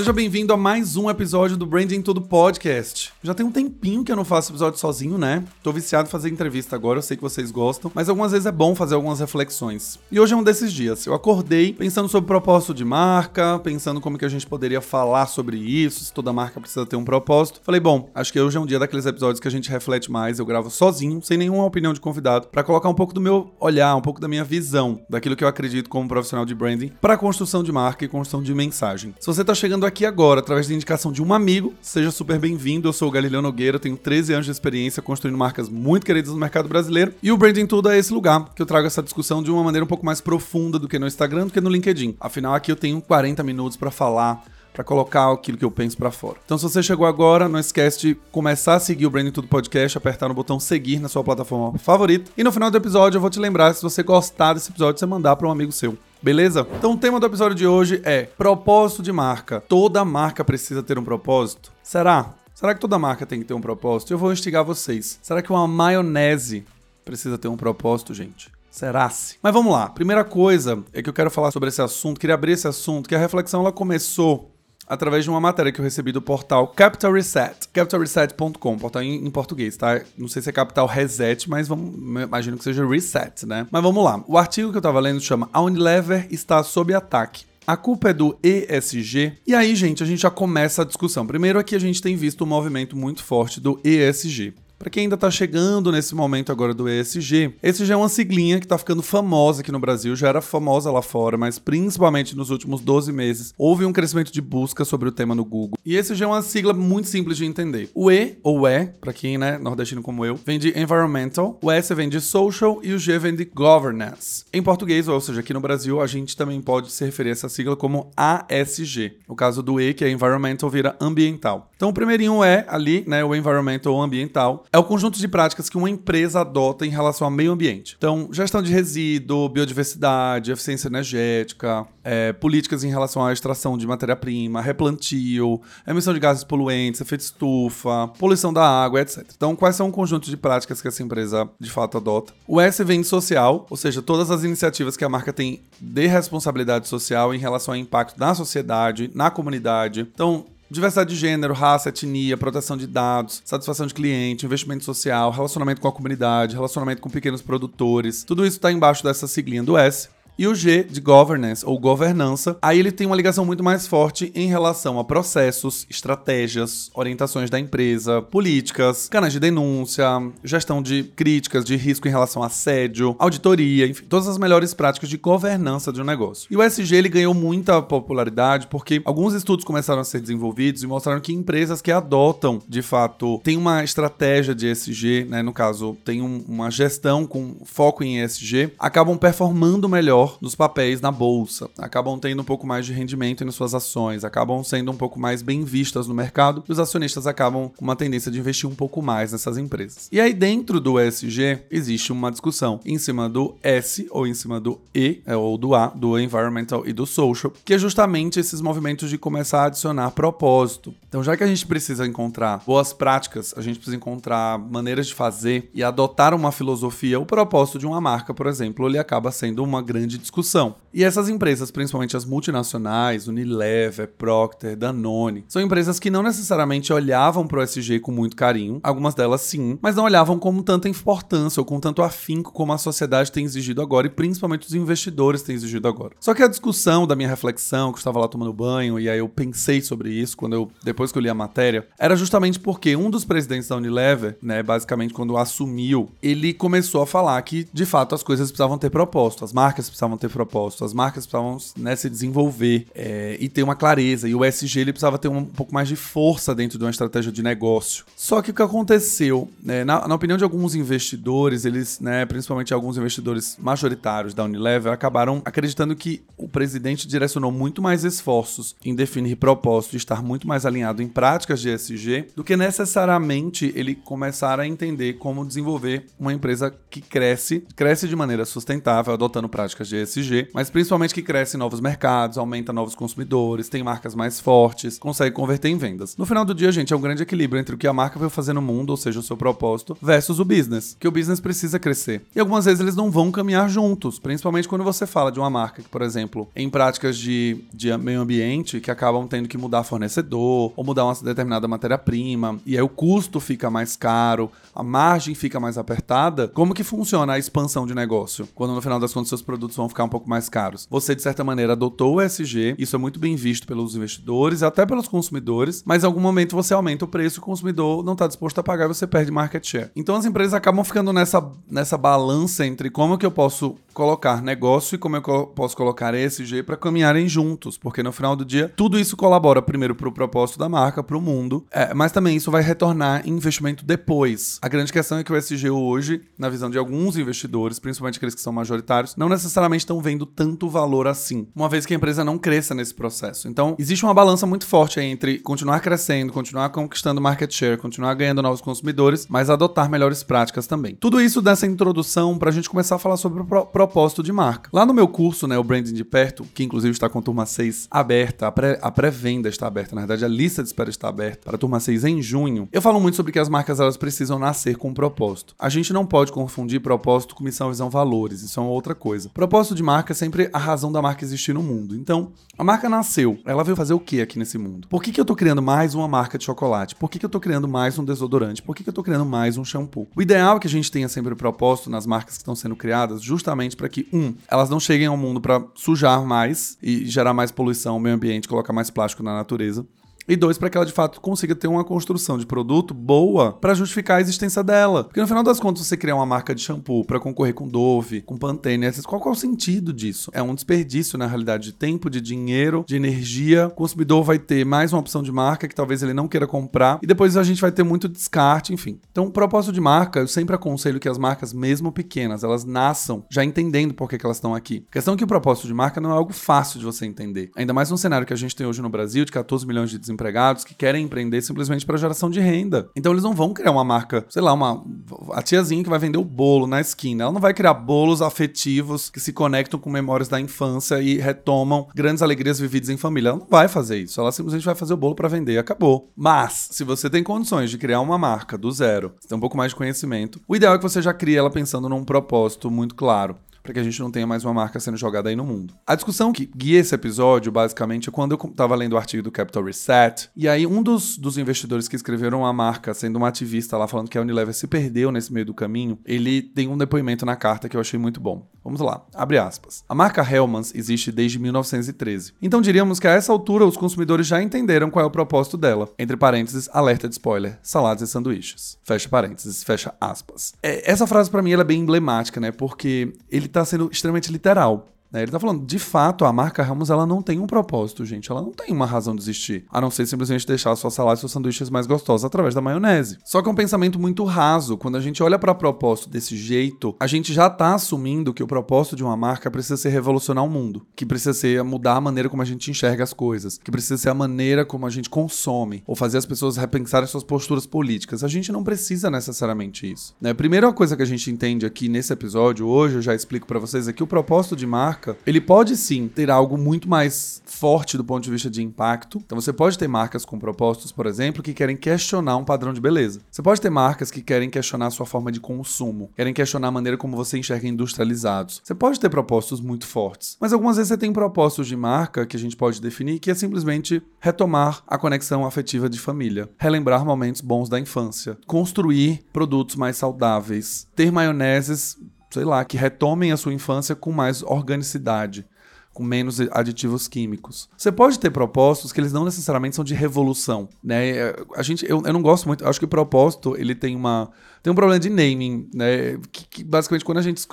Seja bem-vindo a mais um episódio do Branding Tudo Podcast. Já tem um tempinho que eu não faço episódio sozinho, né? Tô viciado em fazer entrevista agora, eu sei que vocês gostam, mas algumas vezes é bom fazer algumas reflexões. E hoje é um desses dias. Eu acordei pensando sobre o propósito de marca, pensando como que a gente poderia falar sobre isso, se toda marca precisa ter um propósito. Falei, bom, acho que hoje é um dia daqueles episódios que a gente reflete mais, eu gravo sozinho, sem nenhuma opinião de convidado, para colocar um pouco do meu olhar, um pouco da minha visão, daquilo que eu acredito como profissional de branding, para construção de marca e construção de mensagem. Se você tá chegando aqui agora através da indicação de um amigo. Seja super bem-vindo. Eu sou o Galileu Nogueira, tenho 13 anos de experiência construindo marcas muito queridas no mercado brasileiro. E o Branding Tudo é esse lugar que eu trago essa discussão de uma maneira um pouco mais profunda do que no Instagram, do que no LinkedIn. Afinal, aqui eu tenho 40 minutos para falar para colocar aquilo que eu penso para fora. Então, se você chegou agora, não esquece de começar a seguir o Branding Tudo Podcast, apertar no botão seguir na sua plataforma favorita. E no final do episódio, eu vou te lembrar, se você gostar desse episódio, você mandar para um amigo seu. Beleza? Então o tema do episódio de hoje é propósito de marca. Toda marca precisa ter um propósito? Será? Será que toda marca tem que ter um propósito? Eu vou instigar vocês. Será que uma maionese precisa ter um propósito, gente? Será-se? Mas vamos lá. Primeira coisa é que eu quero falar sobre esse assunto, queria abrir esse assunto, que a reflexão ela começou através de uma matéria que eu recebi do portal Capital Reset, capitalreset.com, portal em, em, português, tá? Não sei se é Capital Reset, mas vamos, imagino que seja Reset, né? Mas vamos lá. O artigo que eu tava lendo chama A Unilever está sob ataque. A culpa é do ESG. E aí, gente, a gente já começa a discussão. Primeiro aqui a gente tem visto um movimento muito forte do ESG. Para quem ainda está chegando nesse momento agora do ESG, ESG é uma siglinha que está ficando famosa aqui no Brasil, já era famosa lá fora, mas principalmente nos últimos 12 meses houve um crescimento de busca sobre o tema no Google. E ESG é uma sigla muito simples de entender. O E, ou E, para quem né, nordestino como eu, vem de environmental, o S vem de social e o G vem de governance. Em português, ou seja, aqui no Brasil, a gente também pode se referir a essa sigla como ASG. No caso do E, que é environmental, vira ambiental. Então o primeirinho é ali, né, o environmental ou ambiental é o conjunto de práticas que uma empresa adota em relação ao meio ambiente. Então, gestão de resíduo, biodiversidade, eficiência energética, é, políticas em relação à extração de matéria-prima, replantio, emissão de gases poluentes, efeito estufa, poluição da água, etc. Então, quais são o conjunto de práticas que essa empresa de fato adota? O S vem de social, ou seja, todas as iniciativas que a marca tem de responsabilidade social em relação ao impacto na sociedade, na comunidade. Então, Diversidade de gênero, raça, etnia, proteção de dados, satisfação de cliente, investimento social, relacionamento com a comunidade, relacionamento com pequenos produtores. Tudo isso está embaixo dessa siglinha do S. E o G de governance ou governança, aí ele tem uma ligação muito mais forte em relação a processos, estratégias, orientações da empresa, políticas, canais de denúncia, gestão de críticas de risco em relação a assédio, auditoria, enfim, todas as melhores práticas de governança de um negócio. E o SG ele ganhou muita popularidade porque alguns estudos começaram a ser desenvolvidos e mostraram que empresas que adotam, de fato, tem uma estratégia de ESG, né, no caso, tem um, uma gestão com foco em ESG, acabam performando melhor nos papéis na bolsa, acabam tendo um pouco mais de rendimento em suas ações, acabam sendo um pouco mais bem vistas no mercado e os acionistas acabam com uma tendência de investir um pouco mais nessas empresas. E aí, dentro do ESG, existe uma discussão em cima do S ou em cima do E, é, ou do A, do Environmental e do Social, que é justamente esses movimentos de começar a adicionar propósito. Então, já que a gente precisa encontrar boas práticas, a gente precisa encontrar maneiras de fazer e adotar uma filosofia, o propósito de uma marca, por exemplo, ele acaba sendo uma grande discussão. E essas empresas, principalmente as multinacionais, Unilever, Procter, Danone, são empresas que não necessariamente olhavam para o SG com muito carinho, algumas delas sim, mas não olhavam com tanta importância ou com tanto afinco como a sociedade tem exigido agora e principalmente os investidores têm exigido agora. Só que a discussão da minha reflexão, que eu estava lá tomando banho e aí eu pensei sobre isso quando eu depois que eu li a matéria, era justamente porque um dos presidentes da Unilever, né, basicamente quando assumiu, ele começou a falar que de fato as coisas precisavam ter propósito, as marcas precisavam ter propósito, as marcas precisavam né, se desenvolver é, e ter uma clareza. E o SG ele precisava ter um, um, pouco mais de força dentro de uma estratégia de negócio. Só que o que aconteceu, né, na, na, opinião de alguns investidores, eles, né, principalmente alguns investidores majoritários da Unilever, acabaram acreditando que o presidente direcionou muito mais esforços em definir propósito e estar muito mais alinhado em práticas de SG do que necessariamente ele começar a entender como desenvolver uma empresa que cresce, cresce de maneira sustentável, adotando práticas de ESG, mas principalmente que cresce em novos mercados, aumenta novos consumidores, tem marcas mais fortes, consegue converter em vendas. No final do dia, gente, é um grande equilíbrio entre o que a marca veio fazer no mundo, ou seja, o seu propósito, versus o business, que o business precisa crescer. E algumas vezes eles não vão caminhar juntos, principalmente quando você fala de uma marca que, por exemplo, em práticas de, de meio ambiente, que acabam tendo que mudar fornecedor, ou mudar uma determinada matéria-prima, e aí o custo fica mais caro, a margem fica mais apertada, como que funciona a expansão de negócio? Quando no final das contas seus produtos vão ficar um pouco mais caros. Você, de certa maneira, adotou o ESG, isso é muito bem visto pelos investidores, até pelos consumidores, mas em algum momento você aumenta o preço, o consumidor não está disposto a pagar e você perde market share. Então as empresas acabam ficando nessa, nessa balança entre como que eu posso colocar negócio e como eu posso colocar ESG para caminharem juntos, porque no final do dia tudo isso colabora primeiro para o propósito da marca, para o mundo, é, mas também isso vai retornar em investimento depois. A grande questão é que o ESG hoje, na visão de alguns investidores, principalmente aqueles que são majoritários, não necessariamente estão vendo tanto valor assim, uma vez que a empresa não cresça nesse processo. Então, existe uma balança muito forte entre continuar crescendo, continuar conquistando market share, continuar ganhando novos consumidores, mas adotar melhores práticas também. Tudo isso dessa introdução para a gente começar a falar sobre o pro propósito de marca. Lá no meu curso, né, o Branding de Perto, que inclusive está com a turma 6 aberta, a pré-venda pré está aberta, na verdade a lista de espera está aberta para a turma 6 em junho, eu falo muito sobre que as marcas elas precisam nascer com um propósito. A gente não pode confundir propósito com missão, visão, valores, isso é outra coisa. Propósito de marca é sempre a razão da marca existir no mundo. Então, a marca nasceu, ela veio fazer o que aqui nesse mundo? Por que, que eu tô criando mais uma marca de chocolate? Por que, que eu tô criando mais um desodorante? Por que, que eu tô criando mais um shampoo? O ideal é que a gente tenha sempre o propósito nas marcas que estão sendo criadas, justamente para que, um, elas não cheguem ao mundo para sujar mais e gerar mais poluição ao meio ambiente, colocar mais plástico na natureza e dois, para que ela de fato consiga ter uma construção de produto boa para justificar a existência dela. Porque no final das contas, você criar uma marca de shampoo para concorrer com Dove, com Pantene, qual, qual é o sentido disso? É um desperdício, na realidade, de tempo, de dinheiro, de energia. O consumidor vai ter mais uma opção de marca que talvez ele não queira comprar e depois a gente vai ter muito descarte, enfim. Então, o propósito de marca, eu sempre aconselho que as marcas, mesmo pequenas, elas nasçam já entendendo por que, que elas estão aqui. A questão é que o propósito de marca não é algo fácil de você entender. Ainda mais num cenário que a gente tem hoje no Brasil, de 14 milhões de desempregados que querem empreender simplesmente para geração de renda. Então eles não vão criar uma marca, sei lá, uma a tiazinha que vai vender o bolo na esquina. Ela não vai criar bolos afetivos que se conectam com memórias da infância e retomam grandes alegrias vividas em família. Ela não vai fazer isso. Ela simplesmente vai fazer o bolo para vender e acabou. Mas se você tem condições de criar uma marca do zero, você tem um pouco mais de conhecimento, o ideal é que você já crie ela pensando num propósito muito claro para que a gente não tenha mais uma marca sendo jogada aí no mundo. A discussão que guia esse episódio, basicamente, é quando eu estava lendo o artigo do Capital Reset, e aí um dos, dos investidores que escreveram a marca, sendo um ativista lá falando que a Unilever se perdeu nesse meio do caminho, ele tem um depoimento na carta que eu achei muito bom. Vamos lá, abre aspas. A marca Hellmann's existe desde 1913. Então diríamos que a essa altura os consumidores já entenderam qual é o propósito dela. Entre parênteses, alerta de spoiler, saladas e sanduíches. Fecha parênteses, fecha aspas. É, essa frase para mim ela é bem emblemática, né? Porque ele está sendo extremamente literal. Né? Ele tá falando, de fato, a marca Ramos ela não tem um propósito, gente. Ela não tem uma razão de existir. A não ser simplesmente deixar a sua salada e seus sanduíches mais gostosos através da maionese. Só que é um pensamento muito raso. Quando a gente olha para propósito desse jeito, a gente já tá assumindo que o propósito de uma marca precisa ser revolucionar o mundo. Que precisa ser mudar a maneira como a gente enxerga as coisas. Que precisa ser a maneira como a gente consome. Ou fazer as pessoas repensarem suas posturas políticas. A gente não precisa necessariamente isso. Né? A primeira coisa que a gente entende aqui nesse episódio, hoje, eu já explico para vocês, é que o propósito de marca marca, ele pode sim ter algo muito mais forte do ponto de vista de impacto. Então você pode ter marcas com propósitos, por exemplo, que querem questionar um padrão de beleza. Você pode ter marcas que querem questionar a sua forma de consumo, querem questionar a maneira como você enxerga industrializados. Você pode ter propósitos muito fortes, mas algumas vezes você tem propósitos de marca que a gente pode definir que é simplesmente retomar a conexão afetiva de família, relembrar momentos bons da infância, construir produtos mais saudáveis, ter maioneses sei lá, que retomem a sua infância com mais organicidade, com menos aditivos químicos. Você pode ter propósitos que eles não necessariamente são de revolução, né? A gente, eu, eu não gosto muito, acho que o propósito ele tem uma tem um problema de naming, né? Que, que, basicamente quando a gente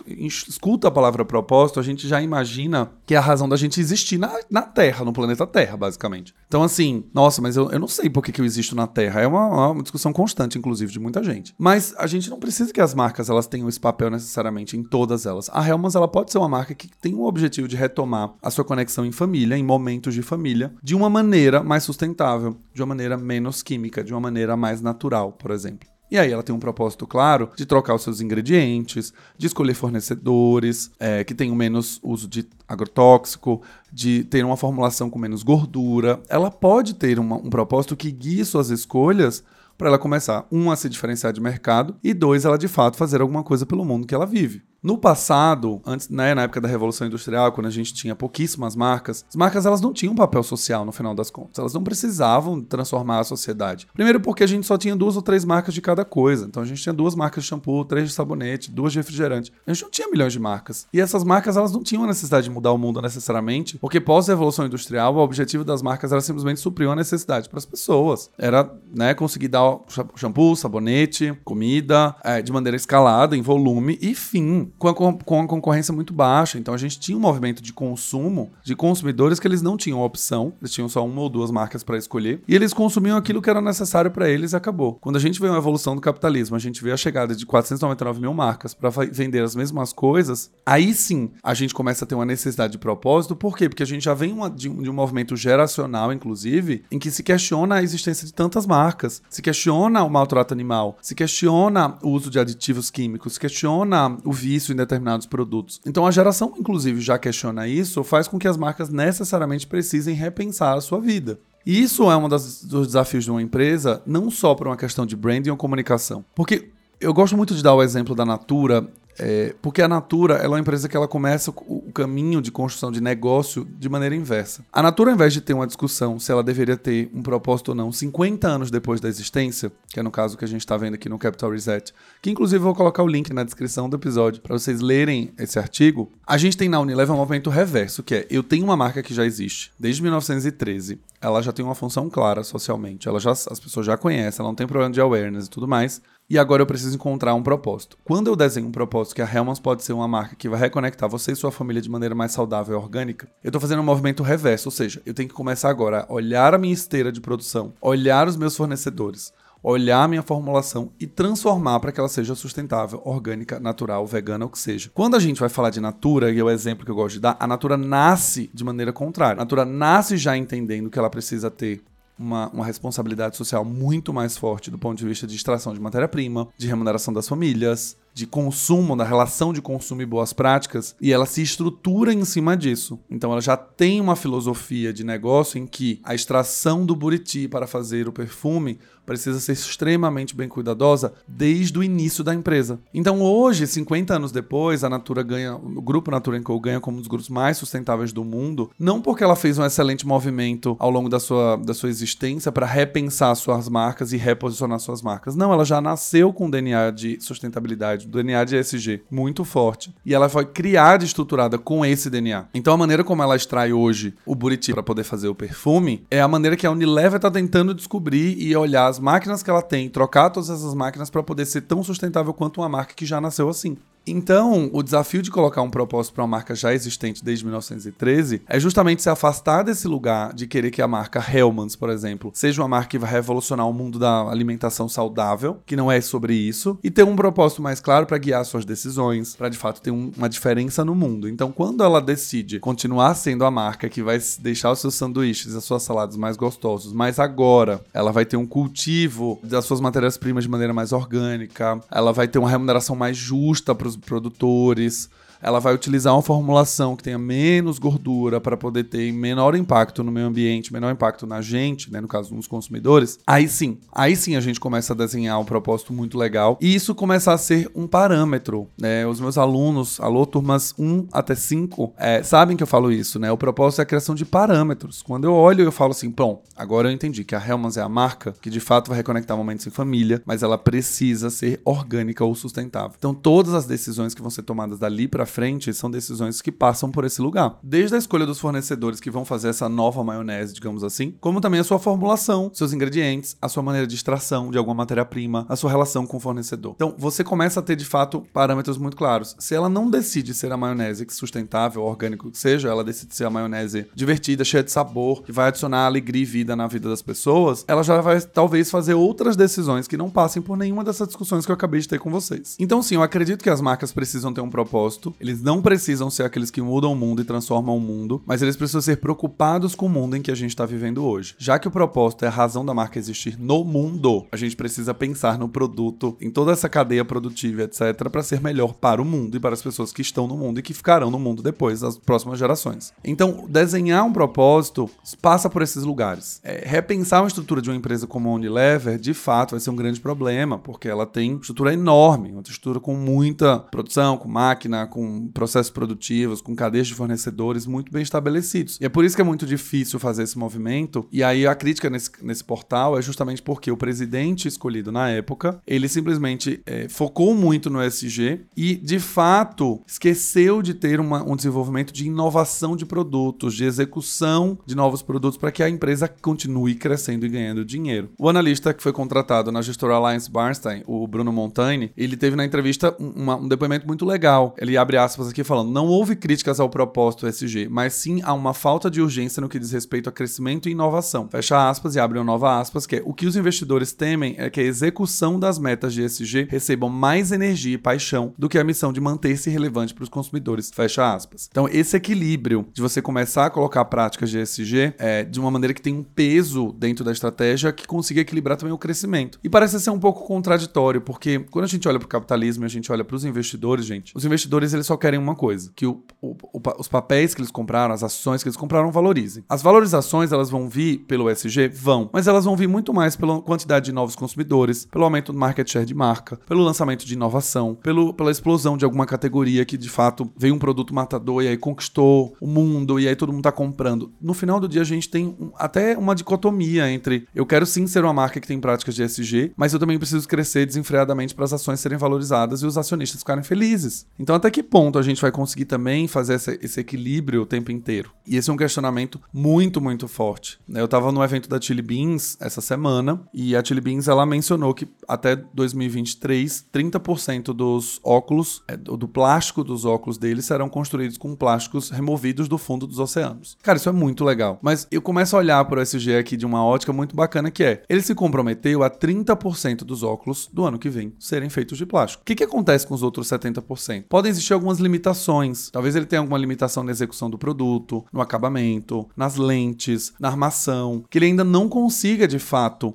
escuta a palavra propósito, a gente já imagina que é a razão da gente existir na, na Terra, no planeta Terra, basicamente. Então, assim, nossa, mas eu, eu não sei por que, que eu existo na Terra. É uma, uma discussão constante, inclusive, de muita gente. Mas a gente não precisa que as marcas elas tenham esse papel necessariamente em todas elas. A Helmans ela pode ser uma marca que tem o objetivo de retomar a sua conexão em família, em momentos de família, de uma maneira mais sustentável, de uma maneira menos química, de uma maneira mais natural, por exemplo. E aí ela tem um propósito claro de trocar os seus ingredientes, de escolher fornecedores é, que tenham menos uso de agrotóxico, de ter uma formulação com menos gordura. Ela pode ter uma, um propósito que guie suas escolhas para ela começar, um, a se diferenciar de mercado e dois, ela de fato fazer alguma coisa pelo mundo que ela vive. No passado, antes, né, na época da Revolução Industrial, quando a gente tinha pouquíssimas marcas, as marcas elas não tinham um papel social no final das contas. Elas não precisavam transformar a sociedade. Primeiro porque a gente só tinha duas ou três marcas de cada coisa. Então a gente tinha duas marcas de shampoo, três de sabonete, duas de refrigerante. A gente não tinha milhões de marcas. E essas marcas elas não tinham a necessidade de mudar o mundo necessariamente, porque pós-revolução industrial, o objetivo das marcas era simplesmente suprir uma necessidade para as pessoas. Era, né, conseguir dar shampoo, sabonete, comida, é, de maneira escalada, em volume e fim com a, com a concorrência muito baixa. Então a gente tinha um movimento de consumo de consumidores que eles não tinham opção, eles tinham só uma ou duas marcas para escolher, e eles consumiam aquilo que era necessário para eles e acabou. Quando a gente vê uma evolução do capitalismo, a gente vê a chegada de 499 mil marcas para vender as mesmas coisas, aí sim a gente começa a ter uma necessidade de propósito. Por quê? Porque a gente já vem uma, de, de um movimento geracional, inclusive, em que se questiona a existência de tantas marcas, se questiona o maltrato animal, se questiona o uso de aditivos químicos, se questiona o vírus vício em determinados produtos. Então a geração, inclusive, já questiona isso, faz com que as marcas necessariamente precisem repensar a sua vida. E isso é um das, dos desafios de uma empresa, não só por uma questão de branding ou comunicação. Porque eu gosto muito de dar o exemplo da Natura é, porque a Natura é uma empresa que ela começa o caminho de construção de negócio de maneira inversa. A Natura, ao invés de ter uma discussão se ela deveria ter um propósito ou não 50 anos depois da existência, que é no caso que a gente está vendo aqui no Capital Reset, que inclusive eu vou colocar o link na descrição do episódio para vocês lerem esse artigo, a gente tem na Unilever um movimento reverso, que é eu tenho uma marca que já existe desde 1913, ela já tem uma função clara socialmente, ela já, as pessoas já conhecem, ela não tem problema de awareness e tudo mais, e agora eu preciso encontrar um propósito. Quando eu desenho um propósito que a Hellmann's pode ser uma marca que vai reconectar você e sua família de maneira mais saudável e orgânica, eu estou fazendo um movimento reverso, ou seja, eu tenho que começar agora a olhar a minha esteira de produção, olhar os meus fornecedores, olhar minha formulação e transformar para que ela seja sustentável, orgânica, natural, vegana, o que seja. Quando a gente vai falar de Natura, e é o exemplo que eu gosto de dar, a Natura nasce de maneira contrária. A Natura nasce já entendendo que ela precisa ter uma, uma responsabilidade social muito mais forte do ponto de vista de extração de matéria-prima, de remuneração das famílias, de consumo, da relação de consumo e boas práticas, e ela se estrutura em cima disso. Então ela já tem uma filosofia de negócio em que a extração do buriti para fazer o perfume precisa ser extremamente bem cuidadosa desde o início da empresa. Então hoje, 50 anos depois, a Natura ganha, o grupo Natura Co ganha como um dos grupos mais sustentáveis do mundo, não porque ela fez um excelente movimento ao longo da sua, da sua existência para repensar suas marcas e reposicionar suas marcas. Não, ela já nasceu com DNA de sustentabilidade DNA de ESG muito forte. E ela foi criada e estruturada com esse DNA. Então a maneira como ela extrai hoje o Buriti para poder fazer o perfume é a maneira que a Unilever está tentando descobrir e olhar as máquinas que ela tem, trocar todas essas máquinas para poder ser tão sustentável quanto uma marca que já nasceu assim. Então, o desafio de colocar um propósito para uma marca já existente desde 1913 é justamente se afastar desse lugar de querer que a marca Hellmann's, por exemplo, seja uma marca que vai revolucionar o mundo da alimentação saudável, que não é sobre isso, e ter um propósito mais claro para guiar suas decisões, para de fato ter um, uma diferença no mundo. Então, quando ela decide continuar sendo a marca que vai deixar os seus sanduíches, as suas saladas mais gostosos, mas agora ela vai ter um cultivo das suas matérias-primas de maneira mais orgânica, ela vai ter uma remuneração mais justa para os produtores ela vai utilizar uma formulação que tenha menos gordura para poder ter menor impacto no meio ambiente, menor impacto na gente, né, no caso nos consumidores, aí sim, aí sim a gente começa a desenhar um propósito muito legal e isso começa a ser um parâmetro. Né? Os meus alunos, alô, turmas 1 até 5, é, sabem que eu falo isso, né? O propósito é a criação de parâmetros. Quando eu olho, eu falo assim, bom, agora eu entendi que a Hellmann's é a marca que de fato vai reconectar momentos em família, mas ela precisa ser orgânica ou sustentável. Então todas as decisões que vão ser tomadas dali para frente são decisões que passam por esse lugar. Desde a escolha dos fornecedores que vão fazer essa nova maionese, digamos assim, como também a sua formulação, seus ingredientes, a sua maneira de extração de alguma matéria-prima, a sua relação com o fornecedor. Então, você começa a ter de fato parâmetros muito claros. Se ela não decide ser a maionese sustentável, orgânico que seja, ela decide ser a maionese divertida, cheia de sabor, que vai adicionar alegria e vida na vida das pessoas, ela já vai talvez fazer outras decisões que não passem por nenhuma dessas discussões que eu acabei de ter com vocês. Então, sim, eu acredito que as marcas precisam ter um propósito, Eles não precisam ser aqueles que mudam o mundo e transformam o mundo, mas eles precisam ser preocupados com o mundo em que a gente está vivendo hoje. Já que o propósito é a razão da marca existir no mundo, a gente precisa pensar no produto, em toda essa cadeia produtiva, etc., para ser melhor para o mundo e para as pessoas que estão no mundo e que ficarão no mundo depois, as próximas gerações. Então, desenhar um propósito passa por esses lugares. É, repensar uma estrutura de uma empresa como a Unilever, de fato, vai ser um grande problema, porque ela tem estrutura enorme, uma estrutura com muita produção, com máquina, com processos produtivos, com cadeias de fornecedores muito bem estabelecidos. E é por isso que é muito difícil fazer esse movimento. E aí a crítica nesse, nesse portal é justamente porque o presidente escolhido na época, ele simplesmente é, focou muito no SG e, de fato, esqueceu de ter uma, um desenvolvimento de inovação de produtos, de execução de novos produtos para que a empresa continue crescendo e ganhando dinheiro. O analista que foi contratado na gestora Alliance Barnstein, o Bruno Montaigne, ele teve na entrevista uma, um depoimento muito legal. Ele abre aspas aqui falando: não houve críticas ao propósito SG, mas sim a uma falta de urgência no que diz respeito a crescimento e inovação. Fecha aspas e abre uma nova aspas, que é o que os investidores temem é que a execução das metas de SG recebam mais energia e paixão do que a missão de manter-se relevante para os consumidores. Fecha aspas. Então, esse equilíbrio de você começar a colocar práticas de SG é, de uma maneira que tem um peso dentro da estratégia que consiga equilibrar também o crescimento. E parece ser um pouco contraditório, porque quando a gente olha para o capitalismo e a gente olha para os investidores, gente, os investidores eles só querem uma coisa: que o, o, o, os papéis que eles compraram, as ações que eles compraram, valorizem. As valorizações elas vão vir pelo SG? Vão, mas elas vão vir muito mais pela quantidade de novos consumidores, pelo aumento do market share de marca, pelo lançamento de inovação, pelo, pela explosão de alguma categoria que de fato veio um produto matador e aí conquistou o mundo e aí todo mundo está comprando. No final do dia a gente tem um, até uma dicotomia entre eu quero sim ser uma marca que tem práticas de SG, mas eu também preciso crescer desenfreadamente para as ações serem valorizadas e os acionistas ficarem felizes. Então até que ponto a gente vai conseguir também fazer esse, esse equilíbrio o tempo inteiro? E esse é um questionamento muito, muito forte. Eu estava no evento da Chili Beans essa semana e a Chili Beans ela mencionou que até 2023, 30% dos óculos, é, do plástico dos óculos deles serão construídos com plásticos removidos do fundo dos oceanos. Cara, isso é muito legal. Mas eu começo a olhar para o SG aqui de uma ótica muito bacana que é, ele se comprometeu a 30% dos óculos do ano que vem serem feitos de plástico. O que, que acontece com os outros 70%? Podem existir algumas limitações. Talvez ele tenha alguma limitação na execução do produto, no acabamento, nas lentes, na armação, que ele ainda não consiga de fato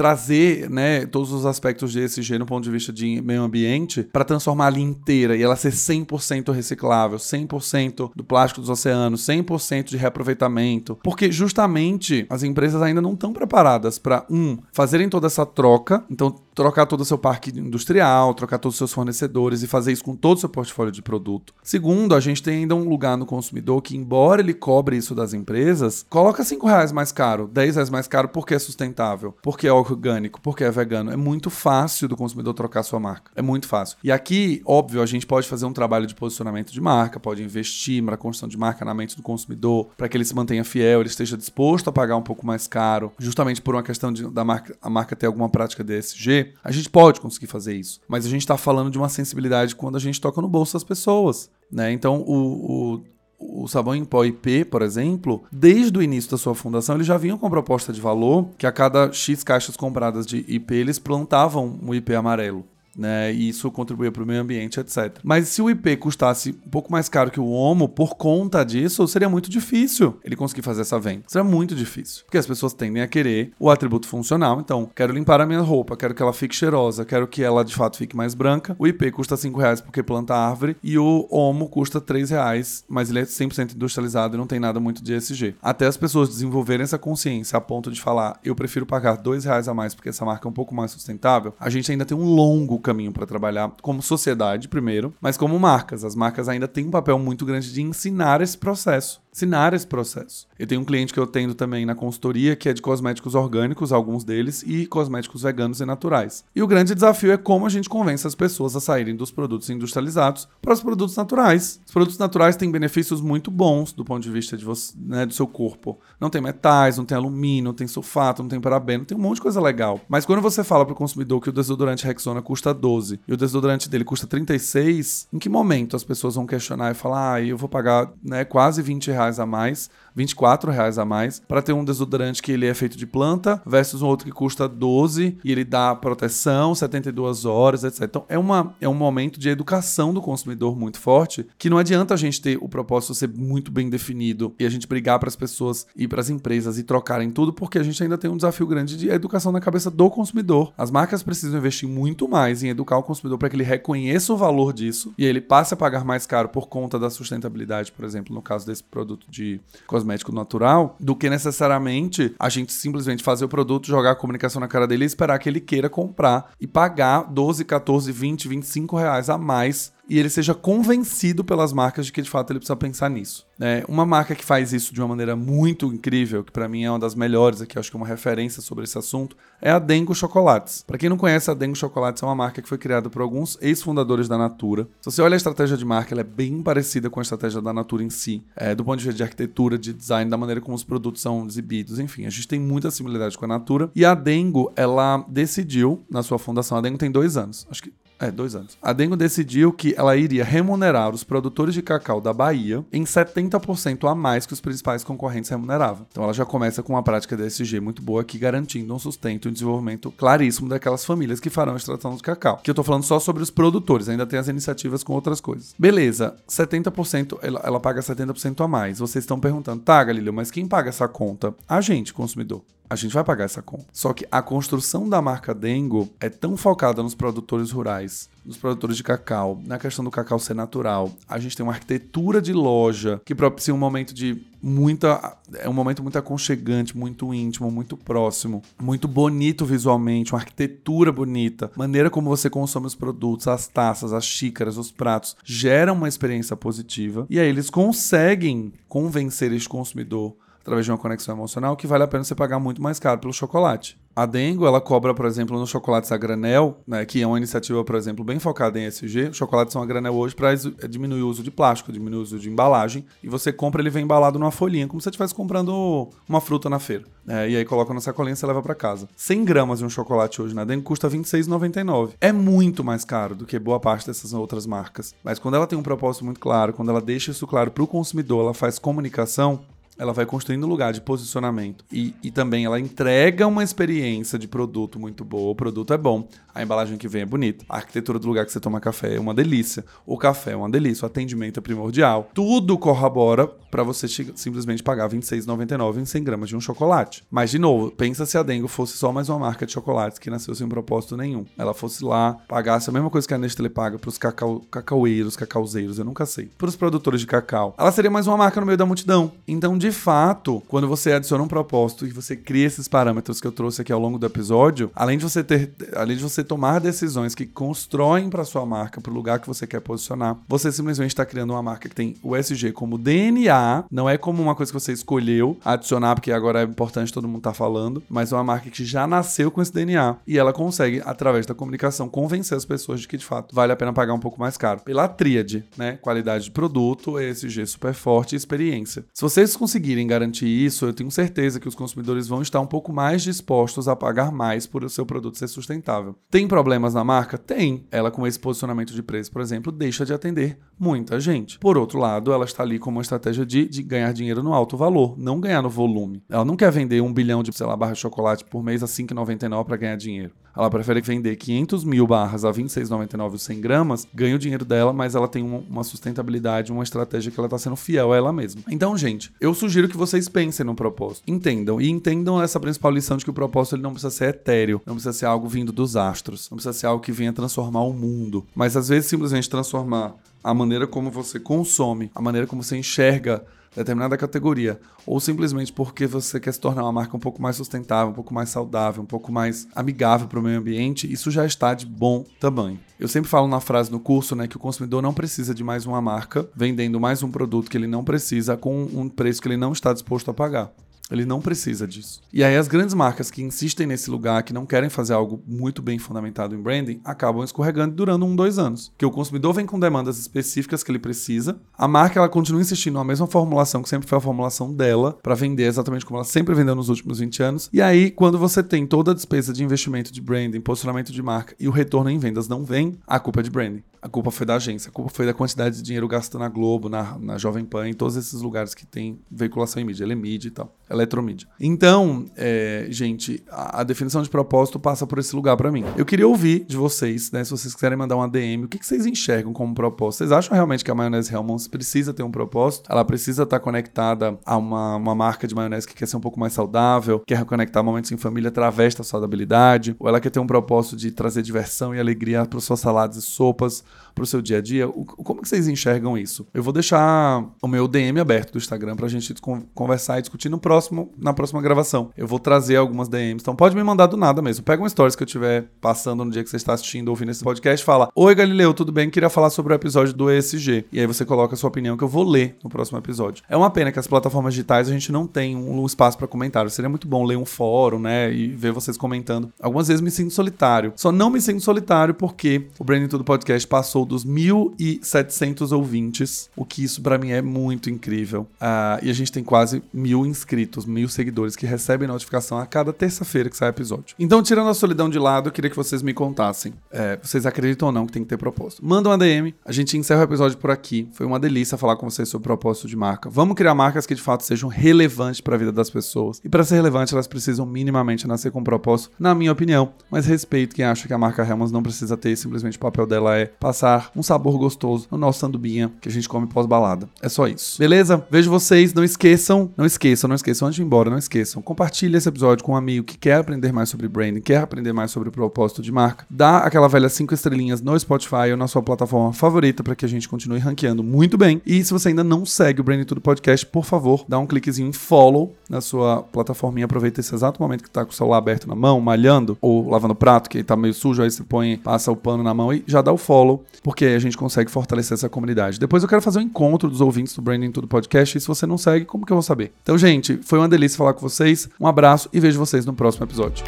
trazer né, todos os aspectos de ESG no ponto de vista de meio ambiente para transformar a linha inteira e ela ser 100% reciclável, 100% do plástico dos oceanos, 100% de reaproveitamento. Porque justamente as empresas ainda não estão preparadas para, um, fazerem toda essa troca, então trocar todo o seu parque industrial, trocar todos os seus fornecedores e fazer isso com todo o seu portfólio de produto. Segundo, a gente tem ainda um lugar no consumidor que, embora ele cobre isso das empresas, coloca 5 reais mais caro, 10 reais mais caro porque é sustentável, porque é orgânico, porque é vegano. É muito fácil do consumidor trocar sua marca. É muito fácil. E aqui, óbvio, a gente pode fazer um trabalho de posicionamento de marca, pode investir na construção de marca na mente do consumidor, para que ele se mantenha fiel, ele esteja disposto a pagar um pouco mais caro, justamente por uma questão de, da marca, a marca ter alguma prática DSG. A gente pode conseguir fazer isso. Mas a gente está falando de uma sensibilidade quando a gente toca no bolso das pessoas. Né? Então, o, o o sabão em pó IP, por exemplo, desde o início da sua fundação, eles já vinham com proposta de valor que a cada X caixas compradas de IP, eles plantavam um IP amarelo né? E isso contribuía para o meio ambiente, etc. Mas se o IP custasse um pouco mais caro que o Homo, por conta disso, seria muito difícil ele conseguir fazer essa venda. Seria muito difícil. Porque as pessoas tendem a querer o atributo funcional. Então, quero limpar a minha roupa, quero que ela fique cheirosa, quero que ela de fato fique mais branca. O IP custa 5 reais porque planta árvore e o Homo custa 3 reais, mas ele é 100% industrializado e não tem nada muito de ESG. Até as pessoas desenvolverem essa consciência a ponto de falar, eu prefiro pagar 2 reais a mais porque essa marca é um pouco mais sustentável, a gente ainda tem um longo caminho para trabalhar como sociedade, primeiro, mas como marcas. As marcas ainda têm um papel muito grande de ensinar esse processo ensinar esse processo. Eu tenho um cliente que eu tenho também na consultoria que é de cosméticos orgânicos, alguns deles, e cosméticos veganos e naturais. E o grande desafio é como a gente convence as pessoas a saírem dos produtos industrializados para os produtos naturais. Os produtos naturais têm benefícios muito bons do ponto de vista de você, né, do seu corpo. Não tem metais, não tem alumínio, não tem sulfato, não tem parabeno, tem um monte de coisa legal. Mas quando você fala para o consumidor que o desodorante Rexona custa custa 12 e o desodorante dele custa 36, em que momento as pessoas vão questionar e falar, ah, eu vou pagar né, quase 20 reais a mais 24 reais a mais para ter um desodorante que ele é feito de planta versus um outro que custa 12 e ele dá proteção 72 horas, etc. Então é, uma, é um momento de educação do consumidor muito forte que não adianta a gente ter o propósito ser muito bem definido e a gente brigar para as pessoas e para as empresas e trocarem tudo porque a gente ainda tem um desafio grande de educação na cabeça do consumidor. As marcas precisam investir muito mais em educar o consumidor para que ele reconheça o valor disso e ele passe a pagar mais caro por conta da sustentabilidade, por exemplo, no caso desse produto de cosmético natural, do que necessariamente a gente simplesmente fazer o produto, jogar a comunicação na cara dele e esperar que ele queira comprar e pagar 12, 14, 20, 25 reais a mais e ele seja convencido pelas marcas de que de fato ele precisa pensar nisso. É, uma marca que faz isso de uma maneira muito incrível, que para mim é uma das melhores aqui, acho que é uma referência sobre esse assunto, é a Dengo Chocolates. Para quem não conhece, a Dengo Chocolates é uma marca que foi criada por alguns ex-fundadores da Natura. Se você olha a estratégia de marca, ela é bem parecida com a estratégia da Natura em si, é, do ponto de vista de arquitetura, de design, da maneira como os produtos são exibidos, enfim, a gente tem muita similaridade com a Natura. E a Dengo, ela decidiu, na sua fundação, a Dengo tem dois anos, acho que é, dois anos. A Dengo decidiu que ela iria remunerar os produtores de cacau da Bahia em 70% a mais que os principais concorrentes remuneravam. Então ela já começa com uma prática de ESG muito boa aqui, garantindo um sustento e um desenvolvimento claríssimo daquelas famílias que farão a extração do cacau. Que eu tô falando só sobre os produtores, ainda tem as iniciativas com outras coisas. Beleza, 70%, ela, ela paga 70% a mais. Vocês estão perguntando, tá, Galileu, mas quem paga essa conta? A gente, consumidor a gente vai pagar essa conta. Só que a construção da marca Dengo é tão focada nos produtores rurais, nos produtores de cacau, na questão do cacau ser natural. A gente tem uma arquitetura de loja que propicia um momento de muita é um momento muito aconchegante, muito íntimo, muito próximo, muito bonito visualmente, uma arquitetura bonita, maneira como você consome os produtos, as taças, as xícaras, os pratos, gera uma experiência positiva e aí eles conseguem convencer este consumidor através de uma conexão emocional, que vale a pena você pagar muito mais caro pelo chocolate. A Dengo, ela cobra, por exemplo, nos chocolates a granel, né, que é uma iniciativa, por exemplo, bem focada em SG. Os chocolates são a granel hoje para diminuir o uso de plástico, diminuir o uso de embalagem. E você compra, ele vem embalado numa folhinha, como se você estivesse comprando uma fruta na feira. É, e aí coloca na sacolinha e você leva para casa. 100 gramas de um chocolate hoje na Dengo custa R$ 26,99. É muito mais caro do que boa parte dessas outras marcas. Mas quando ela tem um propósito muito claro, quando ela deixa isso claro para o consumidor, ela faz comunicação, ela vai construindo lugar de posicionamento. E, e também ela entrega uma experiência de produto muito boa. O produto é bom, a embalagem que vem é bonita, a arquitetura do lugar que você toma café é uma delícia, o café é uma delícia, o atendimento é primordial. Tudo corrobora para você simplesmente pagar R$26,99 em 100 gramas de um chocolate. Mas, de novo, pensa se a Dengo fosse só mais uma marca de chocolates que nasceu sem propósito nenhum. Ela fosse lá, pagasse a mesma coisa que a Nestlé paga para os cacau, cacaueiros, cacauzeiros, eu nunca sei, para os produtores de cacau. Ela seria mais uma marca no meio da multidão. Então, de de fato, quando você adiciona um propósito e você cria esses parâmetros que eu trouxe aqui ao longo do episódio, além de você ter, além de você tomar decisões que constroem para sua marca, para o lugar que você quer posicionar, você simplesmente está criando uma marca que tem o SG como DNA, não é como uma coisa que você escolheu adicionar porque agora é importante todo mundo tá falando, mas é uma marca que já nasceu com esse DNA e ela consegue através da comunicação convencer as pessoas de que de fato vale a pena pagar um pouco mais caro pela tríade, né? Qualidade de produto, ESG super forte e experiência. Se vocês conseguirem garantir isso, eu tenho certeza que os consumidores vão estar um pouco mais dispostos a pagar mais por o seu produto ser sustentável. Tem problemas na marca? Tem. Ela, com esse posicionamento de preço, por exemplo, deixa de atender muita gente. Por outro lado, ela está ali com uma estratégia de, de ganhar dinheiro no alto valor, não ganhar no volume. Ela não quer vender um bilhão de, sei lá, barras de chocolate por mês a 5,99 para ganhar dinheiro. Ela prefere vender 500 mil barras a 26,99 os 100 gramas, ganha o dinheiro dela, mas ela tem uma sustentabilidade, uma estratégia que ela está sendo fiel a ela mesma. Então, gente, eu sugiro que vocês pensem no propósito. Entendam. E entendam essa principal lição de que o propósito ele não precisa ser etéreo, não precisa ser algo vindo dos astros, não precisa ser algo que venha transformar o mundo. Mas às vezes simplesmente transformar a maneira como você consome, a maneira como você enxerga determinada categoria, ou simplesmente porque você quer se tornar uma marca um pouco mais sustentável, um pouco mais saudável, um pouco mais amigável para o meio ambiente, isso já está de bom tamanho. Eu sempre falo na frase no curso, né, que o consumidor não precisa de mais uma marca vendendo mais um produto que ele não precisa com um preço que ele não está disposto a pagar. Ele não precisa disso. E aí as grandes marcas que insistem nesse lugar, que não querem fazer algo muito bem fundamentado em branding, acabam escorregando durando um, dois anos. Que o consumidor vem com demandas específicas que ele precisa, a marca ela continua insistindo na mesma formulação que sempre foi a formulação dela, para vender exatamente como ela sempre vendeu nos últimos 20 anos. E aí, quando você tem toda a despesa de investimento de branding, posicionamento de marca e o retorno em vendas não vem, a culpa é de branding. A culpa foi da agência, a culpa foi da quantidade de dinheiro gasto na Globo, na, na Jovem Pan, em todos esses lugares que tem veiculação em mídia, ela é mídia e tal, eletromídia. Então, é, gente, a, a, definição de propósito passa por esse lugar para mim. Eu queria ouvir de vocês, né, se vocês quiserem mandar uma DM, o que, que vocês enxergam como propósito? Vocês acham realmente que a maionese Hellmann's precisa ter um propósito? Ela precisa estar conectada a uma, uma marca de maionese que quer ser um pouco mais saudável, quer reconectar momentos em família através da saudabilidade, ou ela quer ter um propósito de trazer diversão e alegria para suas saladas e sopas, para o seu dia a dia? O, como que vocês enxergam isso? Eu vou deixar o meu DM aberto do Instagram para a gente conversar e discutir no próximo, na próxima gravação. Eu vou trazer algumas DMs, então pode me mandar do nada mesmo. Pega uma stories que eu estiver passando no dia que você está assistindo ou ouvindo esse podcast fala: Oi, Galileu, tudo bem? Queria falar sobre o episódio do ESG. E aí você coloca a sua opinião que eu vou ler no próximo episódio. É uma pena que as plataformas digitais a gente não tem um, espaço para comentário. Seria muito bom ler um fórum, né? E ver vocês comentando. Algumas vezes me sinto solitário. Só não me sinto solitário porque o Branding Tudo Podcast passou dos 1.700 ouvintes, o que isso para mim é muito incrível. Uh, e a gente tem quase mil inscritos, mil seguidores que recebem notificação a cada terça-feira que sai episódio. Então, tirando a solidão de lado, eu queria que vocês me contassem. É, vocês acreditam ou não que tem que ter propósito? Manda uma DM, a gente encerra o episódio por aqui. Foi uma delícia falar com vocês sobre propósito de marca. Vamos criar marcas que de fato sejam relevantes para a vida das pessoas. E para ser relevante, elas precisam minimamente nascer com propósito, na minha opinião. Mas respeito quem acha que a marca Helmans não precisa ter, simplesmente o papel dela é passar um sabor gostoso no nosso sandubinha que a gente come pós-balada. É só isso. Beleza? Vejo vocês. Não esqueçam, não esqueçam, não esqueçam. Antes de ir embora, não esqueçam. Compartilhe esse episódio com um amigo que quer aprender mais sobre branding, quer aprender mais sobre o propósito de marca. Dá aquela velha cinco estrelinhas no Spotify ou na sua plataforma favorita para que a gente continue ranqueando muito bem. E se você ainda não segue o Branding Tudo Podcast, por favor, dá um cliquezinho em follow na sua plataforma e aproveita esse exato momento que tá com o celular aberto na mão, malhando ou lavando prato, que tá meio sujo, aí você põe, passa o pano na mão e já dá o follow, porque aí a gente consegue fortalecer essa comunidade. Depois eu quero fazer um encontro dos ouvintes do Branding Tudo Podcast e se você não segue, como que eu vou saber? Então, gente, foi uma delícia falar com vocês. Um abraço e vejo vocês no próximo episódio.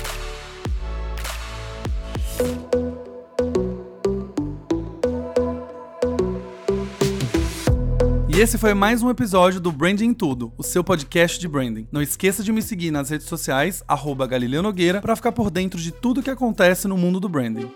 E esse foi mais um episódio do Branding Tudo, o seu podcast de branding. Não esqueça de me seguir nas redes sociais, arroba Galileu Nogueira, para ficar por dentro de tudo que acontece no mundo do branding.